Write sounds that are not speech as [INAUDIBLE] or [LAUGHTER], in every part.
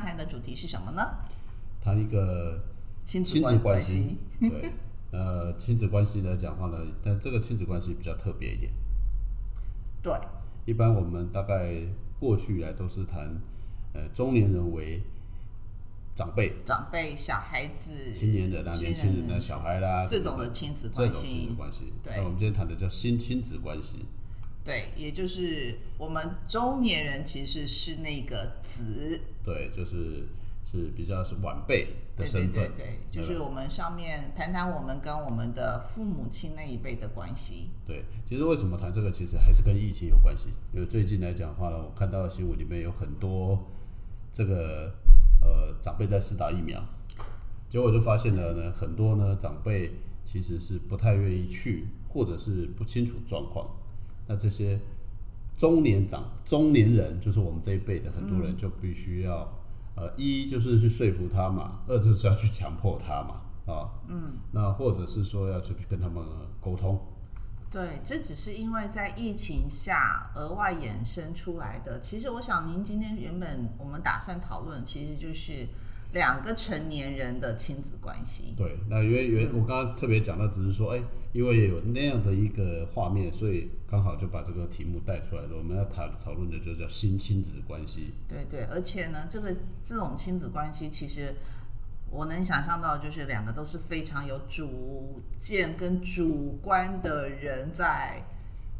谈的主题是什么呢？谈一个亲子关系系。。对，[LAUGHS] 呃，亲子关系来讲话呢，但这个亲子关系比较特别一点。对，一般我们大概过去以来都是谈，呃，中年人为长辈，长辈、小孩子、青年人啊、年轻人啊、小孩啦，这种的亲子关系这关种亲子。关系。对那我们今天谈的叫新亲子关系。对，也就是我们中年人其实是那个子，对，就是是比较是晚辈的身份。对对，就是我们上面谈谈我们跟我们的父母亲那一辈的关系。对，其实为什么谈这个，其实还是跟疫情有关系。因为最近来讲的话呢，我看到的新闻里面有很多这个呃长辈在试打疫苗，结果我就发现了呢，很多呢长辈其实是不太愿意去，或者是不清楚状况。那这些中年长中年人，就是我们这一辈的很多人，就必须要、呃一就是去说服他嘛，二就是要去强迫他嘛，啊，嗯，那或者是说要去跟他们沟通。对，这只是因为在疫情下额外衍生出来的。其实我想，您今天原本我们打算讨论，其实就是两个成年人的亲子关系。对，那原原我刚刚特别讲到，只是说，哎、因为有那样的一个画面，所以刚好就把这个题目带出来了。我们要讨讨论的就叫新亲子关系。对对，而且呢，这个这种亲子关系，其实我能想象到，就是两个都是非常有主见跟主观的人在。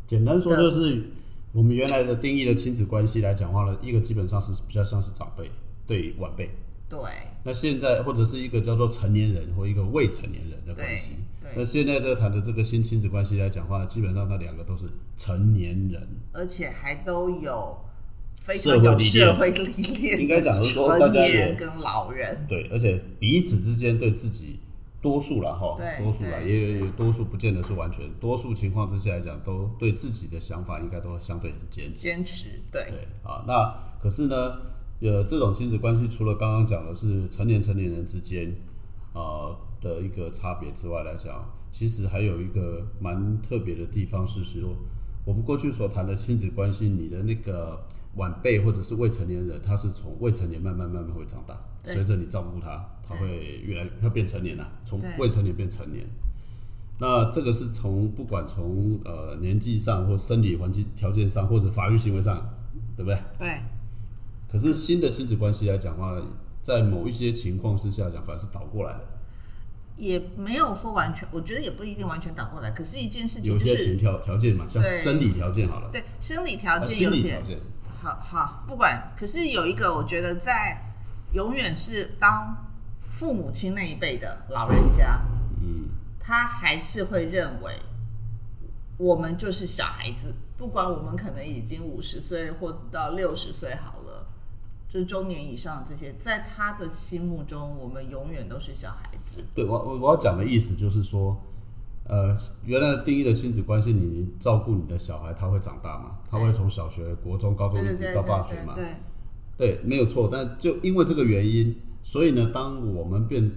简单说，就是我们原来的定义的亲子关系来讲话呢，一个基本上是比较像是长辈对晚辈，对那现在或者是一个叫做成年人或一个未成年人的关系。那现在在谈的这个新亲子关系来讲话呢，基本上那两个都是成年人。而且还都有非社常有社会历练应该讲是说大成家人跟老人。[LAUGHS] 对，而且彼此之间对自己多数了哈，多数了，对也有多数不见得是完全，多数情况之下来讲，都对自己的想法应该都相对很坚持。坚持，对对啊，那可是呢，呃，这种亲子关系除了刚刚讲的是成年成年人之间呃的一个差别之外来讲，其实还有一个蛮特别的地方是说，我们过去所谈的亲子关系，你的那个晚辈或者是未成年人，他是从未成年慢慢慢慢会长大，随着你照顾他，他会越来他变成年了，从未成年变成年。那这个是从不管从呃年纪上或生理环境条件上或者法律行为上，对不对？对可是新的亲子关系来讲的话，在某一些情况之下讲，反而是倒过来的。也没有说完全，我觉得也不一定完全倒过来。可是一件事情有就是些情条条件嘛，像生理条件好了，对生理条啊件有点心理条件，好好，不管。可是有一个，我觉得在永远是当父母亲那一辈的老人家，嗯，他还是会认为我们就是小孩子，不管我们可能已经五十岁或到六十岁好了，就是中年以上这些，在他的心目中，我们永远都是小孩子。对我我我要讲的意思就是说，呃，原来定义的亲子关系，你照顾你的小孩，他会长大嘛，他会从小学、国中、高中一直到大学嘛，对对，没有错。但就因为这个原因，所以呢，当我们变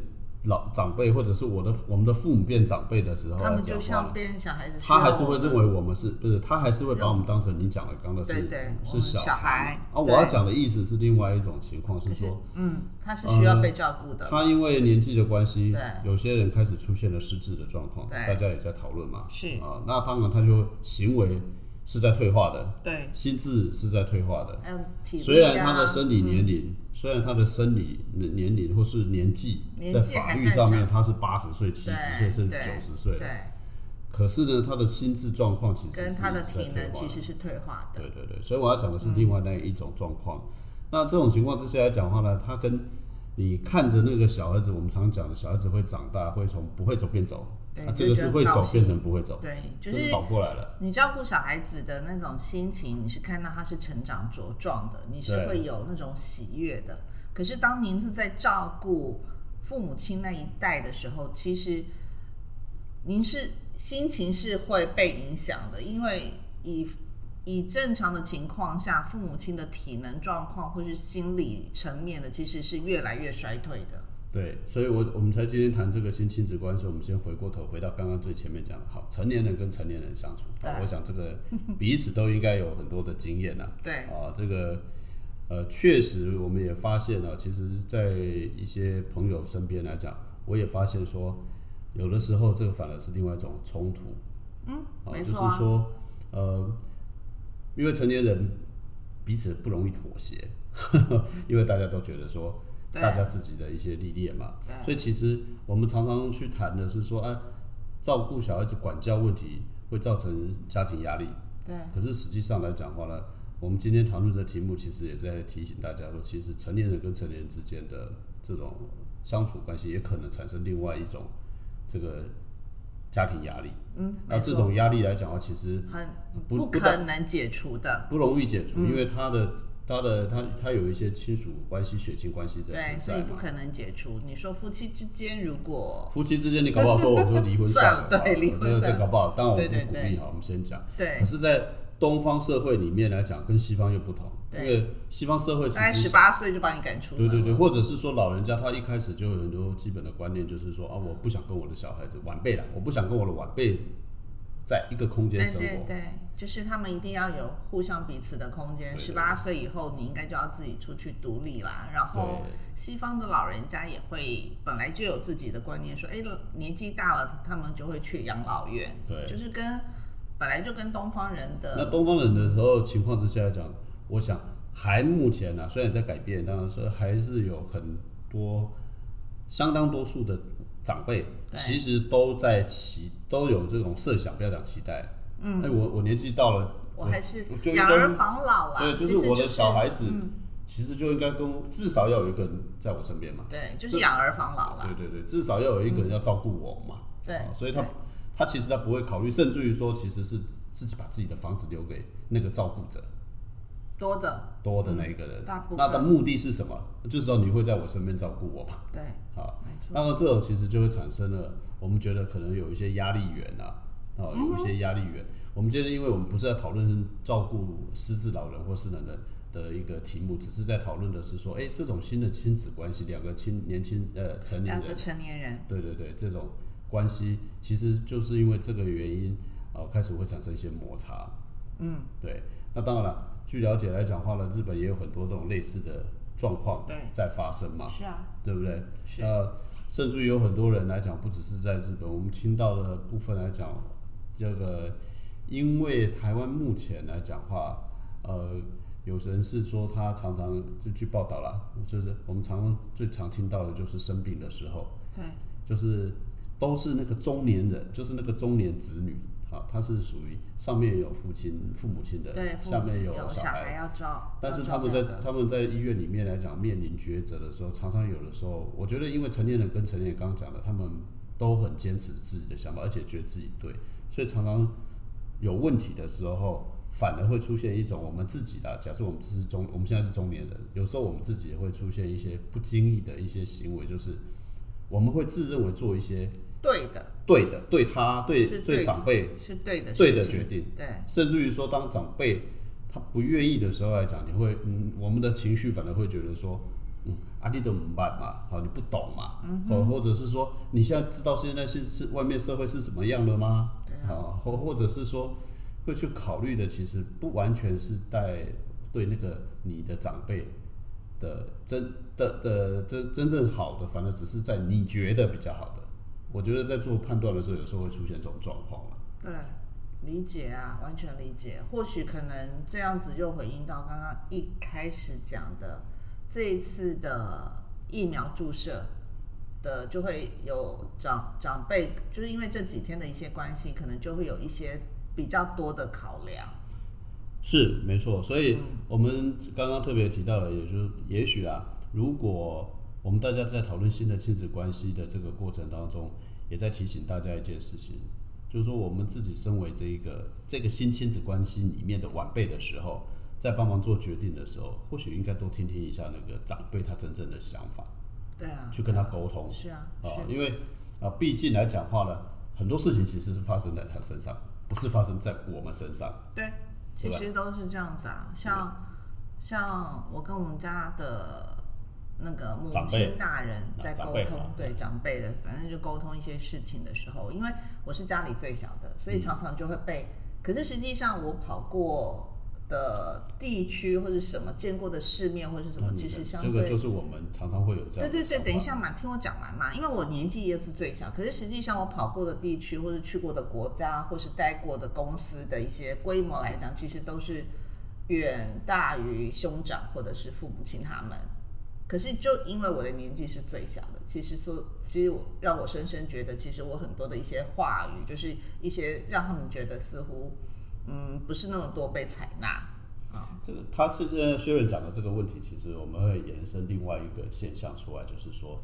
老长辈，或者是我的我们的父母变长辈的时候他们就像变小孩子，他还是会认为为我们是不是？他还是会把我们当成你讲的刚刚的是是小孩孩。啊，我要讲的意思是另外一种情况，是就是说嗯，他是需要被照顾的，他因为年纪的关系对，有些人开始出现了失智的状况，对大家也在讨论嘛。是啊，那当然他就行为是在退化的，对，心智是在退化的。还有体力啊。虽然他的生理年龄，虽然他的生理年年龄或是年纪，在法律上面他是八十岁、七十岁甚至九十岁了，对，可是呢，他的心智状况其实是跟他的是在体能退化的。其实是退化的，对对对，所以我要讲的是另外那一种状况。那这种情况之下来讲的话呢，他跟你看着那个小孩子，我们常讲的小孩子会长大，会从不会走变走，对啊，这个是会走变成不会走，对，就是倒过来了。你照顾小孩子的那种心情，你是看到他是成长茁壮的，你是会有那种喜悦的。可是当您是在照顾父母亲那一代的时候，其实您是心情是会被影响的，因为以以正常的情况下，父母亲的体能状况或是心理层面的，其实是越来越衰退的。对，所以我我们才今天谈这个新亲子关系，我们先回过头回到刚刚最前面讲的，好，成年人跟成年人相处，啊，我想这个彼此都应该有很多的经验 [LAUGHS] 呐、对，啊，这个呃，确实我们也发现了、其实，在一些朋友身边来讲，我也发现说，有的时候这个反而是另外一种冲突。嗯，啊，就是说，呃，因为成年人彼此不容易妥协，[LAUGHS] 因为大家都觉得说，对大家自己的一些历练嘛，所以其实我们常常去谈的是说，哎、照顾小孩子管教问题会造成家庭压力，对，可是实际上来讲的话呢，我们今天讨论的题目其实也在提醒大家说，其实成年人跟成年人之间的这种相处关系，也可能产生另外一种这个家庭压力。嗯，那这，种压力来讲的话，其实很不可能解除的，不容易解除，嗯。因为他的他的他他有一些亲属关系、血亲关系的对，存在嘛。所以不可能解除。你说夫妻之间如果夫妻之间，你搞不好说我说离婚算了，[LAUGHS] 了对离婚算了这搞不好，当然我对对对不鼓励哈，我们先讲。对可，是，在东方社会里面来讲，跟西方又不同，因为西方社会其实大概十八岁就把你赶出，对对对，或者是说老人家他一开始就有很多基本的观念，就是说啊，我不想跟我的小孩子晚辈啦，我不想跟我的晚辈在一个空间对生活。对对，就是他们一定要有互相彼此的空间。对对十八岁以后，你应该就要自己出去独立啦。然后西方的老人家也会本来就有自己的观念，说，哎，年纪大了，他们就会去养老院。对就是跟本来就跟东方人的那东方人的时候情况之下来讲，我想还目前呢、虽然在改变，当然是还是有很多相当多数的长辈，其实都在期都有这种设想，不要讲期待。嗯，哎，我我年纪到了，我还是养儿防老啦。对，就是我的小孩子，嗯其实就应该跟至少要有一个人在我身边嘛。对，就是养儿防老啦。对对对，至少要有一个人要照顾我嘛。对啊所以他他其实他不会考虑，甚至于说其实是自己把自己的房子留给那个照顾者多的，多的那一个人。大部分那的目的是什么？就是说你会在我身边照顾我嘛。对，好，没错。那么这种其实就会产生了，我们觉得可能有一些压力源啊，哦，有一些压力源。我们今天因为我们不是在讨论照顾失智老人或失能人的一个题目，只是在讨论的是说，哎，这种新的亲子关系，两个亲年轻呃成年人两个成年人，对对对，这种关系其实就是因为这个原因，呃，开始会产生一些摩擦。嗯，对，那当然了，据了解来讲话呢，日本也有很多这种类似的状况对。在发生嘛，是啊，对不对？是。呃，甚至于有很多人来讲，不只是在日本，我们听到的部分来讲，这个因为台湾目前来讲话，呃，有人是说他常常就据报道啦，就是我们常常最常听到的就是生病的时候，对，就是都是那个中年人，就是那个中年子女啊，他是属于上面有父亲、父母亲的，对，下面有有小孩。要照，但是他们在他们在医院里面来讲面临抉择的时候，常常有的时候，我觉得因为成年人跟成年人刚刚讲的，他们都很坚持自己的想法，而且觉得自己对，所以常常有问题的时候，反而会出现一种我们自己的，假设我们只是中，我们现在是中年人，有时候我们自己也会出现一些不经意的一些行为，就是我们会自认为做一些对的，对的，对他对对对长辈是对的对的决定，对，甚至于说，当长辈他不愿意的时候来讲，你会嗯，我们的情绪反而会觉得说，嗯，阿弟都怎么办嘛？好，你不懂嘛？嗯或、或者是说，你现在知道现在是是外面社会是怎么样的吗？对啊，或或者是说，会去考虑的，其实不完全是在对那个你的长辈的真的的真真正好的，反而只是在你觉得比较好的。我觉得在做判断的时候，有时候会出现这种状况了。对，理解啊，完全理解。或许可能这样子又回应到刚刚一开始讲的，这一次的疫苗注射的，就会有长长辈，就是因为这几天的一些关系，可能就会有一些比较多的考量。是没错，所以我们刚刚特别提到了，也就是也许啊，如果我们大家在讨论新的亲子关系的这个过程当中，也在提醒大家一件事情，就是说我们自己身为这一个这个新亲子关系里面的晚辈的时候，在帮忙做决定的时候，或许应该多听听一下那个长辈他真正的想法，对啊，去跟他沟通。是啊，啊、因为啊，毕竟来讲话呢，很多事情其实是发生在他身上，不是发生在我们身上。对，其实都是这样子啊。像像我跟我们家的那个母亲大人在沟通对长辈的，反正就沟通一些事情的时候，因为我是家里最小的，所以常常就会被。可是实际上我跑过的地区或者什么见过的世面或者是什么，嗯其实相对这个就是我们常常会有这样对对对，等一下嘛，听我讲完嘛。因为我年纪也是最小，可是实际上我跑过的地区，或者去过的国家，或是待过的公司的一些规模来讲，其实都是远大于兄长或者是父母亲他们。可是就因为我的年纪是最小的，其实说，其实我让我深深觉得，其实我很多的一些话语，就是一些让他们觉得似乎，嗯，不是那么多被采纳啊。这个他是呃薛仁讲的这个问题，其实我们会延伸另外一个现象出来，就是说，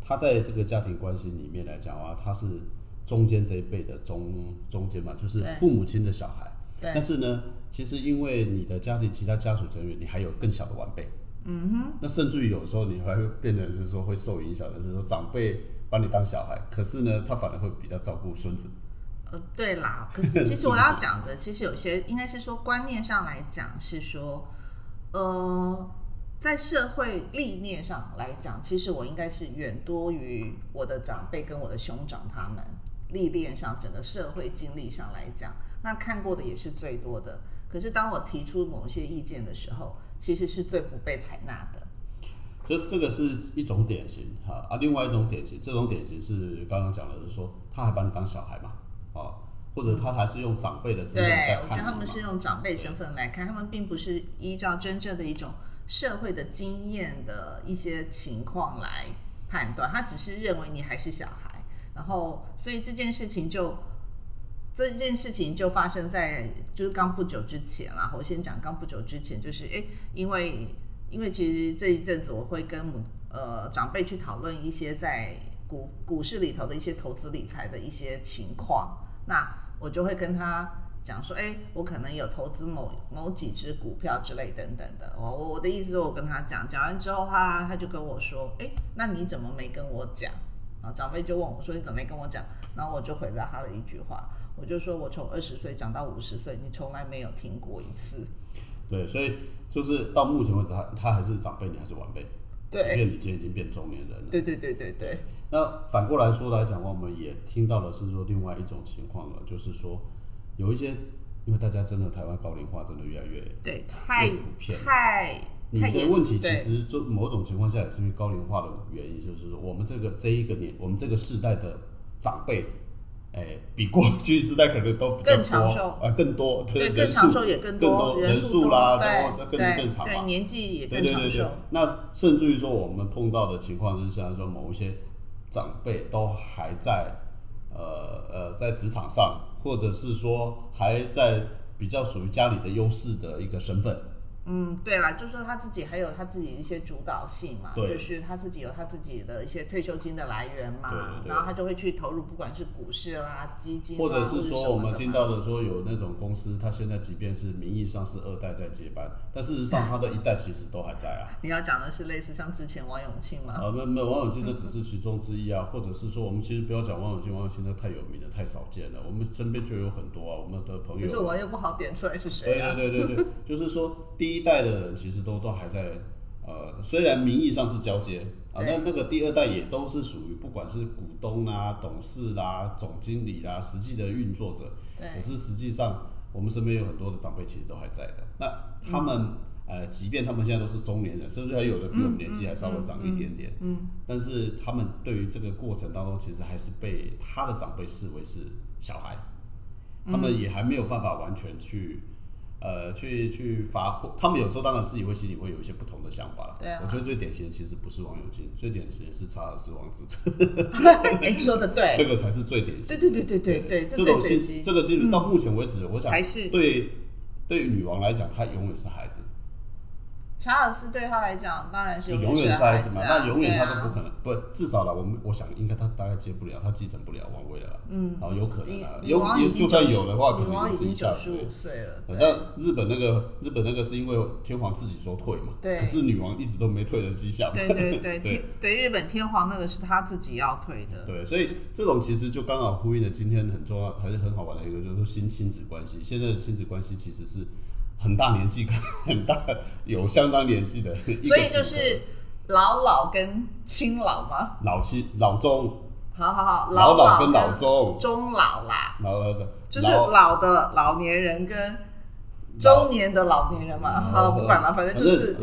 他在这个家庭关系里面来讲啊，他是中间这一辈的中中间嘛，就是父母亲的小孩。对但是呢，其实因为你的家庭其他家属成员，你还有更小的晚辈。嗯哼。那甚至于有时候你还会变得是说会受影响的，就是说长辈把你当小孩，可是呢，他反而会比较照顾孙子。呃，对啦，可是其实我要讲的，其实有些应该是说观念上来讲是说，呃，在社会历练上来讲，其实我应该是远多于我的长辈跟我的兄长他们历练上整个社会经历上来讲，那看过的也是最多的。可是当我提出某些意见的时候，其实是最不被采纳的。这这个是一种典型哈啊，另外一种典型，这种典型是刚刚讲的，是说他还把你当小孩嘛，啊，或者他还是用长辈的身份对在，我觉看你嘛得他们是用长辈身份来看，他们并不是依照真正的一种社会的经验的一些情况来判断，他只是认为你还是小孩，然后所以这件事情就这件事情就发生在就是刚不久之前啦。我先讲刚不久之前，就是诶，因为因为其实这一阵子我会跟母呃长辈去讨论一些在股股市里头的一些投资理财的一些情况，那我就会跟他讲说，哎，我可能有投资某某几只股票之类等等的。我我我的意思是我跟他讲，讲完之后他他就跟我说，哎，那你怎么没跟我讲？啊，长辈就问我说你怎么没跟我讲？然后我就回答他了一句话，我就说我从二十岁讲到五十岁，你从来没有听过一次。对，所以就是到目前为止，他他还是长辈，你还是晚辈，对即便你今天已经变中年人了。对对对对对，那反过来说来讲话，我们也听到的是说另外一种情况了，就是说有一些，因为大家真的台湾高龄化真的越来越对，太越普遍太你的问题其实就某种情况下也是因为高龄化的原因，就是说我们这个这一个年，我们这个世代的长辈，哎，比过去时代可能都比较更长多寿啊，更多，对人数更长寿也更更多，人数啦，然后这更更长嘛对，，年纪也对对对对更长寿。。那甚至于说我们碰到的情况是像说某一些长辈都还在呃呃在职场上，或者是说还在比较属于家里的优势的一个身份。嗯，对啦，就说他自己还有他自己一些主导性嘛，对就是他自己有他自己的一些退休金的来源嘛，对对对然后他就会去投入，不管是股市啦、基金啦，或者是说，我们听到的说有那种公司，他现在即便是名义上是二代在接班，但事实上他的一代其实都还在啊。[LAUGHS] 你要讲的是类似像之前王永庆吗，啊，那那王永庆那只是其中之一啊，或者是说，我们其实不要讲王永庆，王永庆那太有名了，太少见了。我们身边就有很多啊，我们的朋友。可是我又不好点出来是谁对啊。对对对对，就是说第一代的人其实都都还在，呃，虽然名义上是交接啊，但那那个第二代也都是属于不管是股东啊、董事啦、总经理啦，实际的运作者。可是实际上，我们身边有很多的长辈其实都还在的。那他们、呃，即便他们现在都是中年人，甚至还有的比我们年纪还稍微长一点点，嗯，但是他们对于这个过程当中，其实还是被他的长辈视为是小孩，他们也还没有办法完全去。呃，去去发货，他们有时候当然自己会心里会有一些不同的想法了。对啊我觉得最典型的其实不是王永庆，最典型的是查尔斯王子 [LAUGHS] [LAUGHS] 哎，说的对，这个才是最典型的。对对对对对对，这种心。这个基本到目前为止，我想还是对对女王来讲，她永远是孩子，查尔斯对他来讲当然是永远是是孩子嘛，啊那永远她对啊。都不可能，不至少了，我们我想应该他大概接不了，他继承不了王位了啦，嗯，然后有可能女啊，有女王已经有就算有的话，可能也是一下子。岁了，对。那日本那个日本那个是因为天皇自己说退嘛，对。可是女王一直都没退的迹象。嘛，对对对。对 [LAUGHS] 日本天皇那个是他自己要退的，对，所以这种其实就刚好呼应了今天很重要还是很好玩的一个，就是说新亲子关系。现在的亲子关系其实是很大年纪跟 [LAUGHS] 很大有相当年纪的所以就是老老跟亲老吗？老亲老中，好好好，老老跟老跟中，中老啦，老老的就是老的老年人跟中年的老年人嘛。好，不管了，反正就是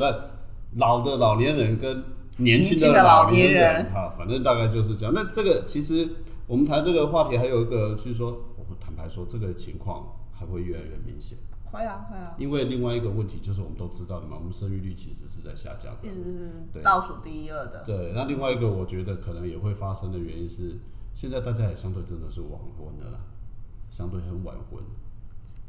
老的老年人跟年轻的老老年人人，哈，反正大概就是这样。那这个其实我们谈这个话题还有一个，就是说，我坦白说，这个情况还会越来越明显。会啊会啊，因为另外一个问题就是我们都知道的嘛，我们生育率其实是在下降的一。直是对倒数第一二的。对，那另外一个我觉得可能也会发生的原因是，现在大家也相对真的是晚婚的啦，相对很晚婚，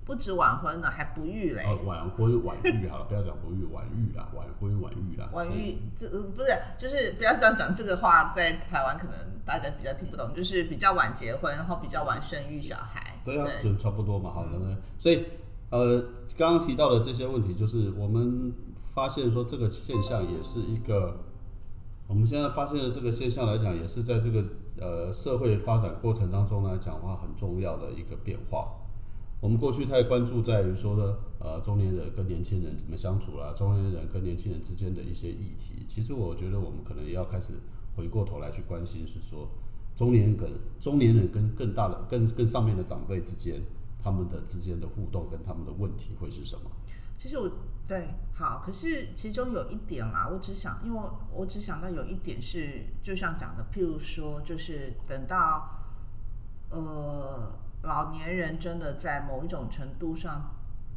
不止晚婚了，还不育嘞。哦，晚婚晚育好了，不要讲不育，晚育啦，晚婚晚育啦，晚育这呃不是，就是不要这样讲这个话，在台湾可能大家比较听不懂，就是比较晚结婚，然后比较晚生育小孩。对啊，就差不多嘛，好的呢。所以呃，刚刚提到的这些问题，就是我们发现说这个现象也是一个，我们现在发现的这个现象来讲，也是在这个呃社会发展过程当中来讲的话，很重要的一个变化。我们过去太关注在于说呢，呃，中年人跟年轻人怎么相处啦，中年人跟年轻人之间的一些议题。其实我觉得我们可能也要开始回过头来去关心，是说中年人跟中年人跟更大的、更更上面的长辈之间，他们的之间的互动跟他们的问题会是什么？其实我对好，可是其中有一点啦，我只想，因为我我只想到有一点是，就像讲的，譬如说，就是等到呃老年人真的在某一种程度上，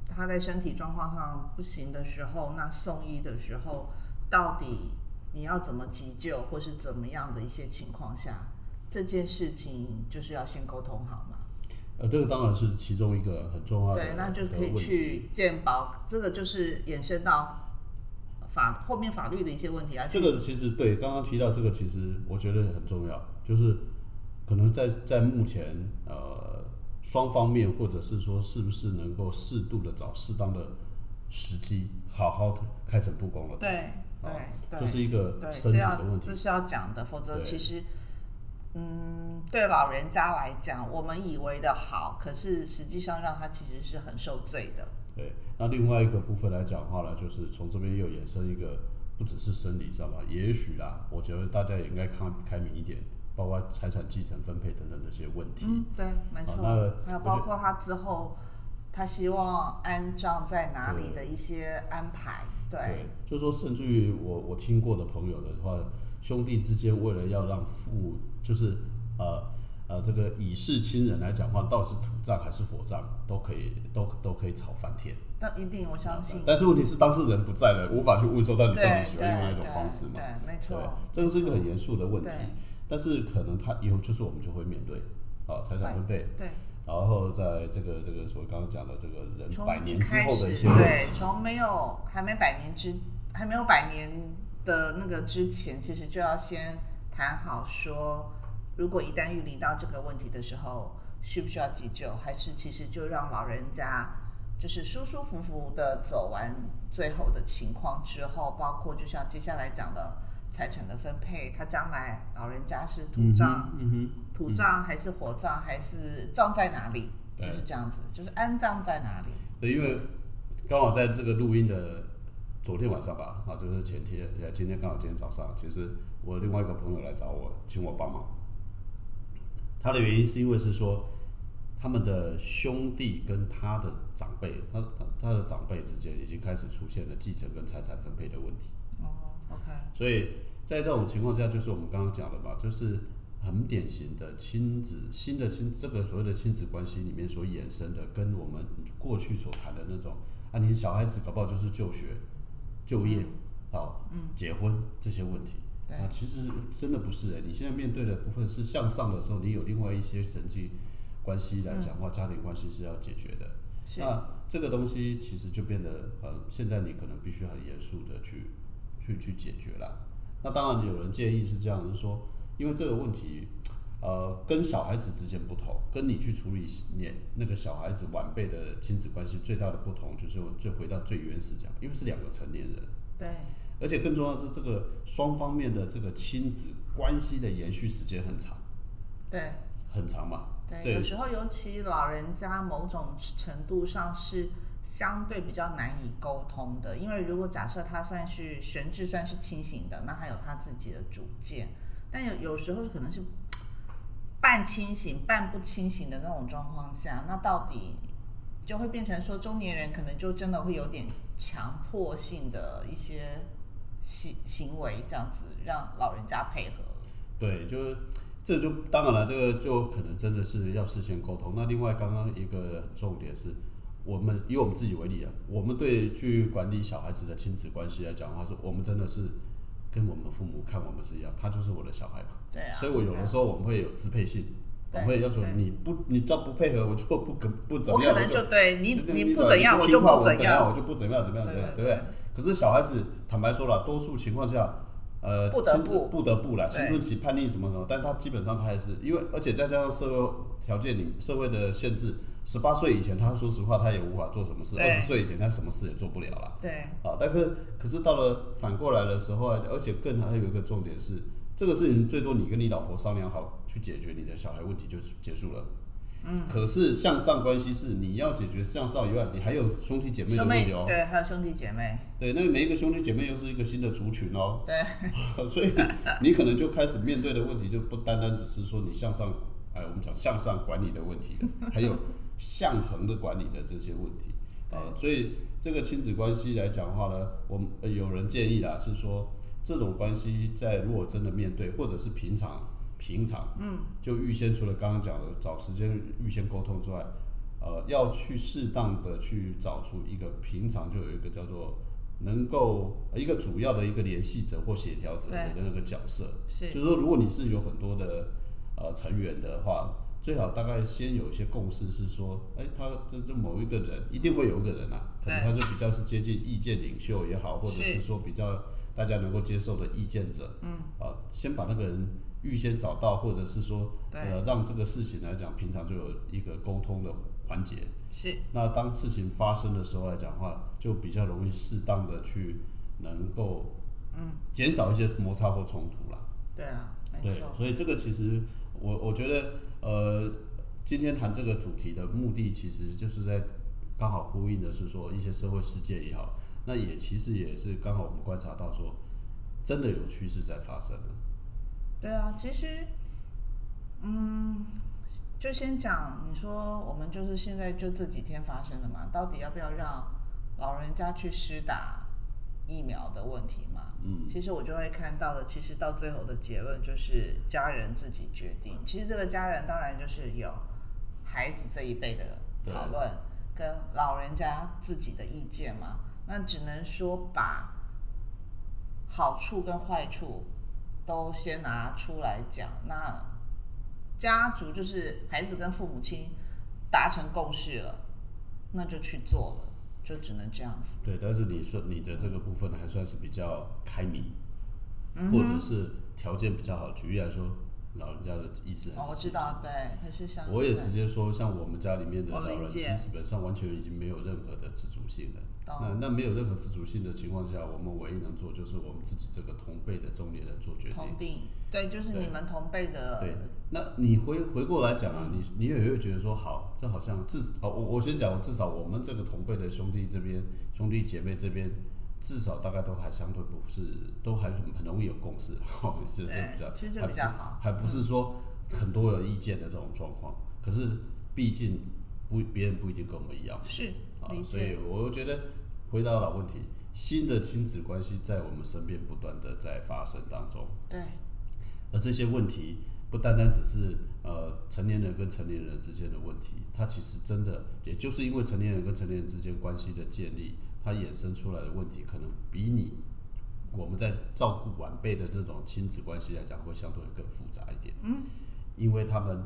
他在身体状况上不行的时候，那送医的时候，到底你要怎么急救，或是怎么样的一些情况下，这件事情就是要先沟通好嘛。呃，这个当然是其中一个很重要的对，那就可以去鉴保，这个就是延伸到法后面法律的一些问题啊。这个其实对刚刚提到这个，其实我觉得很重要，就是可能在在目前呃双方面，或者是说是不是能够适度的找适当的时机，好好的开诚布公了。对对这是一个对，身这要体的问题这。是要讲的，否则其实。嗯，对老人家来讲，我们以为的好，可是实际上让他其实是很受罪的。对，那另外一个部分来讲的话呢，就是从这边又衍生一个，不只是生理上吧，也许啦，我觉得大家也应该看开明一点，包括财产继承分配等等这些问题。嗯，对，没错。好那还有包括他之后，他希望安葬在哪里的一些安排。对，就说甚至于我我听过的朋友的话，兄弟之间为了要让父，就是呃呃这个以示亲人来讲话，到底是土葬还是火葬，都可以都都可以吵翻天。但一定我相信。但是问题是当事人不在了，无法去问说到底到对底喜欢用哪一种方式嘛？对，没错。，这个是一个很严肃的问题，但是可能他以后就是我们就会面对啊财产分配，对，然后在这个这个所谓刚刚讲的这个人百年之后的一些问题对，从没有还没百年之还没有百年的那个之前，其实就要先谈好说，如果一旦遇临到这个问题的时候，需不需要急救，还是其实就让老人家就是舒舒服服的走完最后的情况之后，包括就像接下来讲的财产的分配，他将来老人家是土嗯葬。哼嗯哼，土葬还是火葬还是葬在哪里，就是这样子，就是安葬在哪里。对，因为刚好在这个录音的昨天晚上吧，啊，就是前天，呃，今天刚好今天早上，其实我另外一个朋友来找我，请我帮忙。他的原因是因为是说，他们的兄弟跟他的长辈，他他他的长辈之间已经开始出现了继承跟财产分配的问题。哦，OK，所以在这种情况下，就是我们刚刚讲的嘛，就是很典型的亲子新的亲这个所谓的亲子关系里面所衍生的，跟我们过去所谈的那种啊，你小孩子搞不好就是就学、就业、好、结婚这些问题。对啊，其实真的不是哎、你现在面对的部分是向上的时候，你有另外一些人际关系来讲话，家庭关系是要解决的。那这个东西其实就变得呃，现在你可能必须很严肃的去去去解决了。那当然有人建议是这样，就是说，因为这个问题，呃，跟小孩子之间不同，跟你去处理年那个小孩子晚辈的亲子关系最大的不同，就是最回到最原始讲，因为是两个成年人，对，而且更重要的是这个双方面的这个亲子关系的延续时间很长，对，很长嘛。对，对有时候尤其老人家某种程度上是相对比较难以沟通的，因为如果假设他算是神智算是清醒的，那他有他自己的主见，但有有时候可能是半清醒半不清醒的那种状况下，那到底就会变成说中年人可能就真的会有点强迫性的一些行行为，这样子让老人家配合。对，就是这就当然了，这个就可能真的是要事先沟通。那另外刚刚一个重点是，我们以我们自己为例啊，我们对去管理小孩子的亲子关系来讲的话，是我们真的是跟我们父母看我们是一样，他就是我的小孩嘛。对啊，所以我有的时候我们会有支配性，我们会要求你不，你只要不配合，我就不跟不怎我么样，可能就对你你不怎样，我就不怎样，我就不怎么样，怎么样，对对不对？对？可是小孩子，坦白说了，多数情况下，呃，不得不。不得不啦，青春期叛逆什么什么，但他基本上他还是因为，而且再加上社会条件里社会的限制，十八岁以前，他说实话，他也无法做什么事；二十岁以前，他什么事也做不了了。对啊，但是可是到了反过来的时候啊，而且更还有一个重点是，这个事情最多你跟你老婆商量好去解决你的小孩问题就结束了。嗯，可是向上关系是你要解决向上以外，你还有兄弟姐妹的问题哦。对，还有兄弟姐妹，对，那每一个兄弟姐妹又是一个新的族群哦，对 [LAUGHS] 所以你可能就开始面对的问题就不单单只是说你向上，哎，我们讲向上管理的问题了，还有向横的管理的这些问题。啊，所以这个亲子关系来讲的话呢，我们、呃有人建议啦，是说这种关系在如果真的面对，或者是平常平常，嗯，就预先除了刚刚讲的找时间预先沟通之外，呃，要去适当的去找出一个平常就有一个叫做能够呃一个主要的一个联系者或协调者的那个角色，是。就是说，如果你是有很多的呃成员的话，最好大概先有一些共识，是说，哎，他这这某一个人一定会有一个人啊，可能他是比较是接近意见领袖也好，或者是是。说比较大家能够接受的意见者，嗯，啊，先把那个人预先找到，或者是说，呃，让这个事情来讲，平常就有一个沟通的环节。是。那当事情发生的时候来讲的话，就比较容易适当的去能够，嗯，减少一些摩擦或冲突啦。对啊，对，，所以这个其实我我觉得，呃，今天谈这个主题的目的，其实就是在刚好呼应的是说一些社会事件也好，那也其实也是刚好我们观察到说，真的有趋势在发生了。对啊，其实，嗯，就先讲，你说我们就是现在就这几天发生的嘛，到底要不要让老人家去施打疫苗的问题嘛？嗯，其实我就会看到的，其实到最后的结论就是家人自己决定。其实这个家人当然就是有孩子这一辈的讨论，跟老人家自己的意见嘛。那只能说把好处跟坏处都先拿出来讲。那家族就是孩子跟父母亲达成共识了，那就去做了，就只能这样子。对，但是你说你的这个部分还算是比较开明，嗯或者是条件比较好。举例来说，老人家的意思哦，我知道，对，还是像我也直接说，像我们家里面的老人，其实基本上完全已经没有任何的自主性了。懂那那没有任何自主性的情况下，我们唯一能做就是我们自己这个同辈的中年人做决定。同定，对，就是你们同辈的，对，那你回回过来讲啊，嗯你你也会觉得说，好，这好像至哦，我我先讲，至少我们这个同辈的兄弟这边，兄弟姐妹这边，至少大概都还相对不是，都还很很容易有共识，哦，这这比较，其实这还比较好还不是说很多有意见的这种状况。可是毕竟不别人不一定跟我们一样，是啊，所以解，我觉得回到老问题，新的亲子关系在我们身边不断的在发生当中。对，而这些问题不单单只是呃成年人跟成年人之间的问题，它其实真的也就是因为成年人跟成年人之间关系的建立，它衍生出来的问题，可能比你我们在照顾晚辈的这种亲子关系来讲，会相对更复杂一点。嗯，因为他们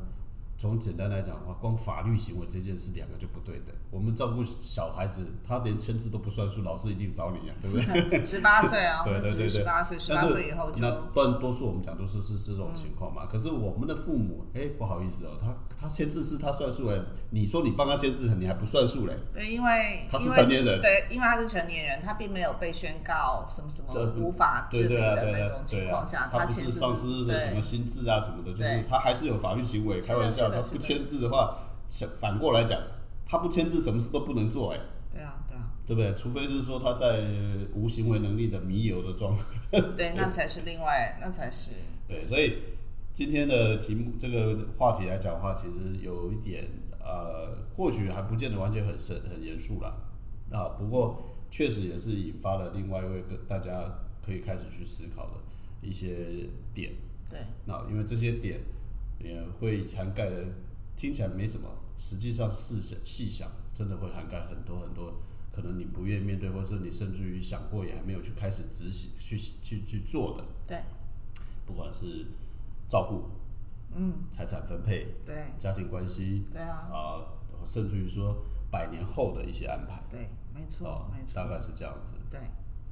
从简单来讲的话，光法律行为这件事两个就不对的。我们照顾小孩子，他连签字都不算数，老师一定找你啊，对不对？[LAUGHS] 十八岁啊，对对对对十八岁，十八岁以后就那断多数我们讲都是是是这种情况嘛。可是我们的父母，哎、不好意思哦，他他签字是他算数哎，你说你帮他签字，你还不算数嘞。对，因为他是成年人对，因为他是成年人，他并没有被宣告什么什这么无法治对对啊，理的那种，情况下，，他不是丧失什么心智啊什么的，就是他还是有法律行为。开玩笑，他不签字的话，想反过来讲，他不签字什么事都不能做哎。对啊，对啊。对不对？除非就是说他在无行为能力的迷游的状态。对，那才是另外，那才是。对，所以今天的题目这个话题来讲的话，其实有一点呃，或许还不见得完全很深很严肃啦。啊。不过确实也是引发了另外一位跟大家可以开始去思考的一些点。对。那因为这些点也会涵盖的，听起来没什么，实际上细想细想，真的会涵盖很多很多。可能你不愿意面对，或者你甚至于想过也还没有去开始执行、去去去做的。对。不管是照顾，嗯，财产分配，对，家庭关系，对啊，啊，甚至于说百年后的一些安排。对，没错，没错，大概是这样子。对，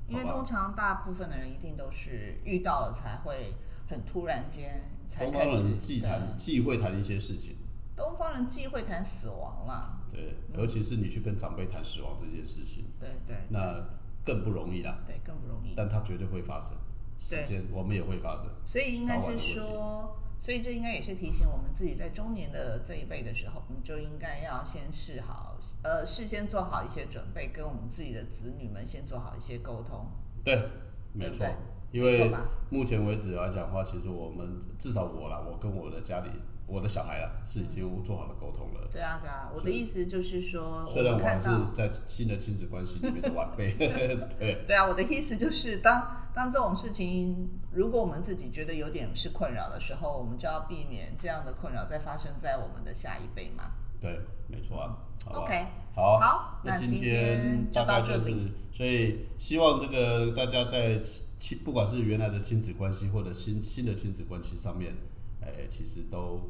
因为通常大部分的人一定都是遇到了才会很突然间才东方人忌谈忌讳谈一些事情。东方人忌讳谈死亡啦。对，尤其是你去跟长辈谈死亡这件事情，对对，那更不容易啦。对，更不容易。但它绝对会发生，时间我们也会发生。所以应该是说，所以这应该也是提醒我们自己，在中年的这一辈的时候，我们就应该要先试好，呃，事先做好一些准备，跟我们自己的子女们先做好一些沟通。对，没错。因为目前为止来讲的话，其实我们至少我啦，我跟我的家里。我的小孩啊，是已经做好了沟通了。对啊，对啊，我的意思就是说，虽然我还是在新的亲子关系里面的晚辈，[LAUGHS] 对。对啊，我的意思就是，当当这种事情，如果我们自己觉得有点是困扰的时候，我们就要避免这样的困扰再发生在我们的下一辈嘛。对，没错啊。OK，好，好，那今天就到这里。所以希望这个大家在亲，不管是原来的亲子关系，或者新新的亲子关系上面。哎，其实都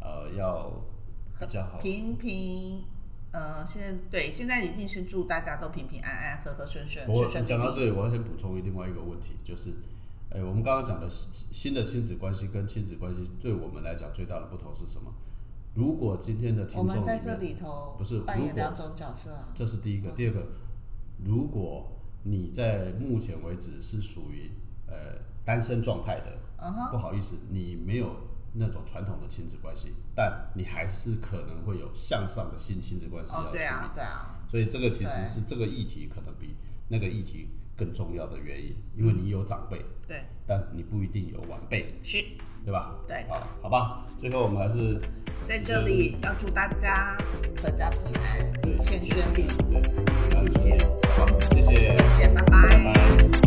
呃要比较好，平平，呃，现在对，现在一定是祝大家都平平安安、和和顺顺。我讲到这里，我要先补充另外一个问题，就是，哎，我们刚刚讲的新的亲子关系跟亲子关系，对我们来讲最大的不同是什么？如果今天的听众里面不是扮演两种角色，这是第一个，第二个，如果你在目前为止是属于呃单身状态的，不好意思，你没有。那种传统的亲子关系，但你还是可能会有向上的新亲子关系要处理。对啊，对啊。所以这个其实是这个议题可能比那个议题更重要的原因，因为你有长辈，对，但你不一定有晚辈，是，对吧？对。好好吧，最后我们还是。在这里要祝大家阖家平安，一切顺利。对。谢谢。好，谢谢。谢谢，拜拜。拜拜。